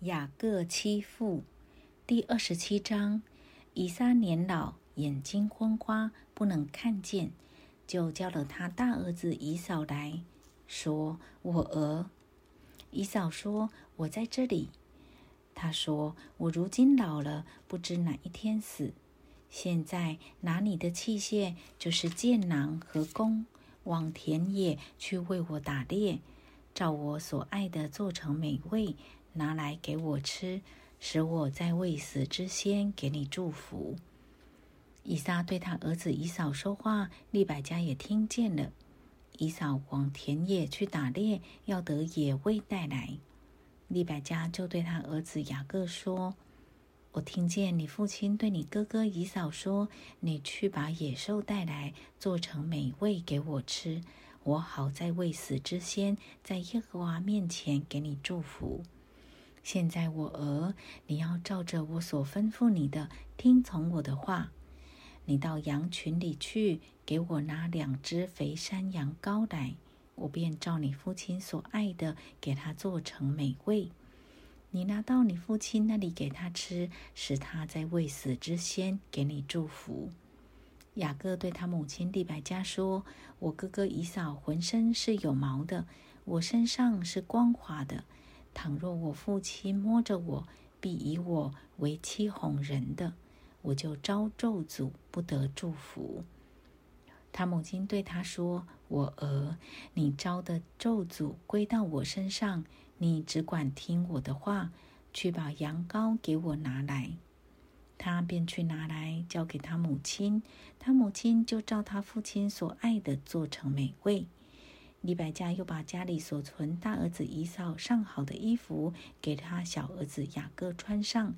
雅各七父第二十七章：以撒年老，眼睛昏花，不能看见，就叫了他大儿子以扫来说：“我儿。”以扫说：“我在这里。”他说：“我如今老了，不知哪一天死。现在拿你的器械，就是箭囊和弓，往田野去为我打猎，照我所爱的做成美味。”拿来给我吃，使我在未死之先给你祝福。以撒对他儿子以扫说话，利百加也听见了。以扫往田野去打猎，要得野味带来。利百加就对他儿子雅各说：“我听见你父亲对你哥哥以扫说，你去把野兽带来，做成美味给我吃，我好在未死之先，在耶和华面前给你祝福。”现在我儿，你要照着我所吩咐你的，听从我的话。你到羊群里去，给我拿两只肥山羊羔来，我便照你父亲所爱的，给他做成美味。你拿到你父亲那里给他吃，使他在未死之先给你祝福。雅各对他母亲利百加说：“我哥哥以扫浑身是有毛的，我身上是光滑的。”倘若我父亲摸着我，必以我为欺哄人的，我就招咒诅，不得祝福。他母亲对他说：“我儿，你招的咒诅归到我身上，你只管听我的话，去把羊羔给我拿来。”他便去拿来，交给他母亲。他母亲就照他父亲所爱的做成美味。李百家又把家里所存大儿子以扫上好的衣服给他小儿子雅各穿上，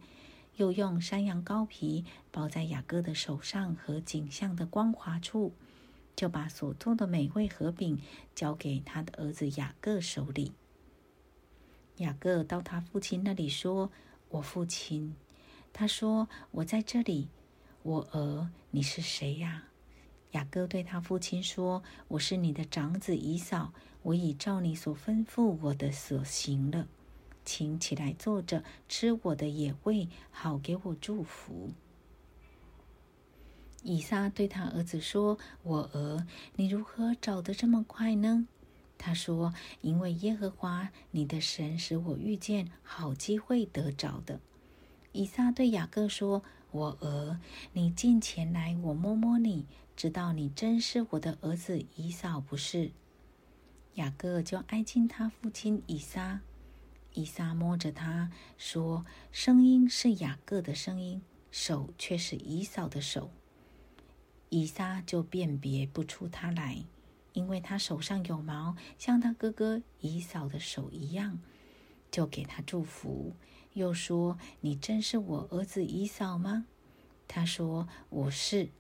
又用山羊羔皮包在雅各的手上和颈项的光滑处，就把所做的美味和饼交给他的儿子雅各手里。雅各到他父亲那里说：“我父亲。”他说：“我在这里。”我儿，你是谁呀？雅各对他父亲说：“我是你的长子以扫，我已照你所吩咐我的所行了，请起来坐着吃我的野味，好给我祝福。”以撒对他儿子说：“我儿，你如何找得这么快呢？”他说：“因为耶和华你的神使我遇见好机会得着的。”以撒对雅各说：“我儿，你近前来，我摸摸你。”知道你真是我的儿子以扫不是？雅各就挨近他父亲以撒，以撒摸着他说：“声音是雅各的声音，手却是以扫的手。”以撒就辨别不出他来，因为他手上有毛，像他哥哥以扫的手一样，就给他祝福，又说：“你真是我儿子以扫吗？”他说：“我是。”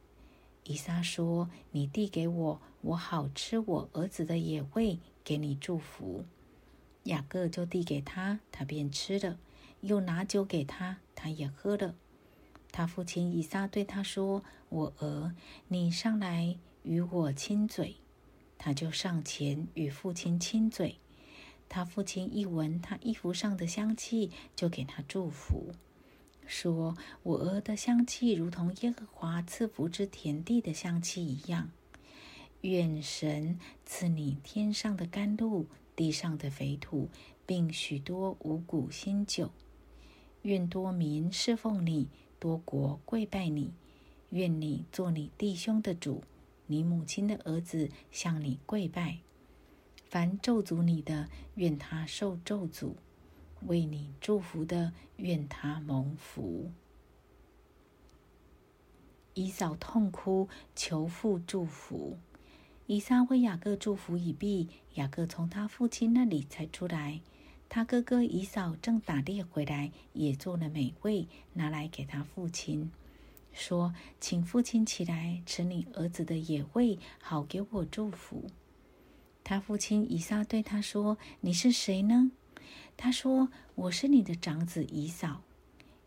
以撒说：“你递给我，我好吃我儿子的野味，给你祝福。”雅各就递给他，他便吃了；又拿酒给他，他也喝了。他父亲以撒对他说：“我儿，你上来与我亲嘴。”他就上前与父亲亲嘴。他父亲一闻他衣服上的香气，就给他祝福。说：“我儿的香气如同耶和华赐福之田地的香气一样。愿神赐你天上的甘露，地上的肥土，并许多五谷新酒。愿多民侍奉你，多国跪拜你。愿你做你弟兄的主，你母亲的儿子向你跪拜。凡咒诅你的，愿他受咒诅。”为你祝福的，愿他蒙福。以扫痛哭，求父祝福。以撒为雅各祝福已毕，雅各从他父亲那里才出来。他哥哥以扫正打猎回来，也做了美味，拿来给他父亲，说：“请父亲起来吃你儿子的野味，好给我祝福。”他父亲以撒对他说：“你是谁呢？”他说：“我是你的长子以扫。”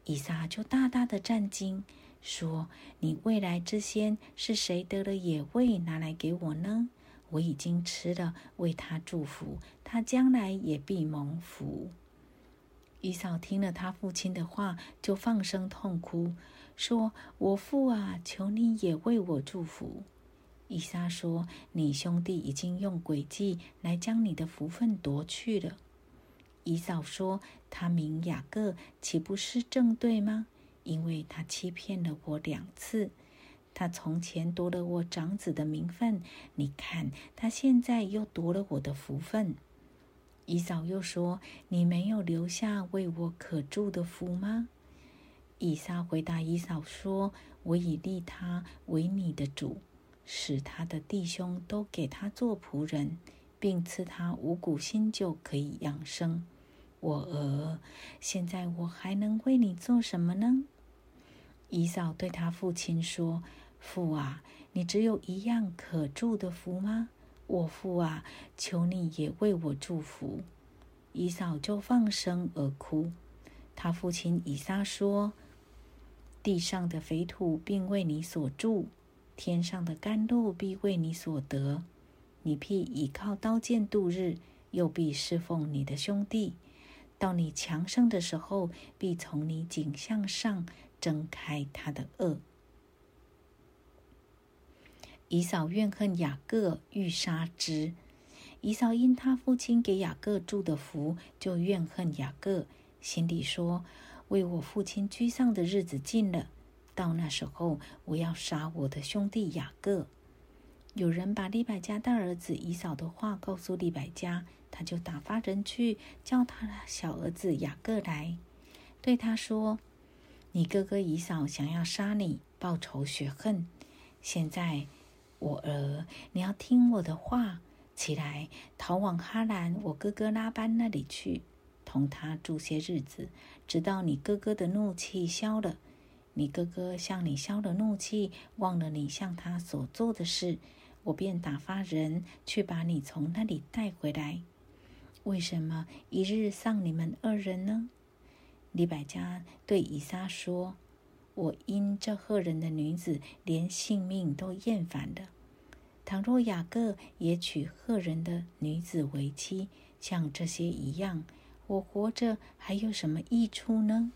以撒就大大的震惊，说：“你未来之先是谁得了野味拿来给我呢？我已经吃了，为他祝福，他将来也必蒙福。”以扫听了他父亲的话，就放声痛哭，说：“我父啊，求你也为我祝福。”以撒说：“你兄弟已经用诡计来将你的福分夺去了。”以扫说：“他名雅各，岂不是正对吗？因为他欺骗了我两次。他从前夺了我长子的名分，你看他现在又夺了我的福分。”以扫又说：“你没有留下为我可住的福吗？”以撒回答以扫说：“我已立他为你的主，使他的弟兄都给他做仆人，并赐他五谷新酒可以养生。我儿，现在我还能为你做什么呢？”以扫对他父亲说：“父啊，你只有一样可祝的福吗？”我父啊，求你也为我祝福。以扫就放声而哭。他父亲以撒说：“地上的肥土并为你所住，天上的甘露必为你所得。你必倚靠刀剑度日，又必侍奉你的兄弟。到你强盛的时候，必从你颈项上挣开他的恶。”以扫怨恨雅各，欲杀之。以扫因他父亲给雅各祝的福，就怨恨雅各，心里说：“为我父亲居丧的日子近了，到那时候，我要杀我的兄弟雅各。”有人把利百加大儿子以扫的话告诉利百加，他就打发人去叫他的小儿子雅各来，对他说：“你哥哥以扫想要杀你，报仇雪恨，现在。”我儿，你要听我的话，起来逃往哈兰我哥哥拉班那里去，同他住些日子，直到你哥哥的怒气消了。你哥哥向你消了怒气，忘了你向他所做的事，我便打发人去把你从那里带回来。为什么一日丧你们二人呢？李百家对以撒说。我因这赫人的女子，连性命都厌烦了。倘若雅各也娶赫人的女子为妻，像这些一样，我活着还有什么益处呢？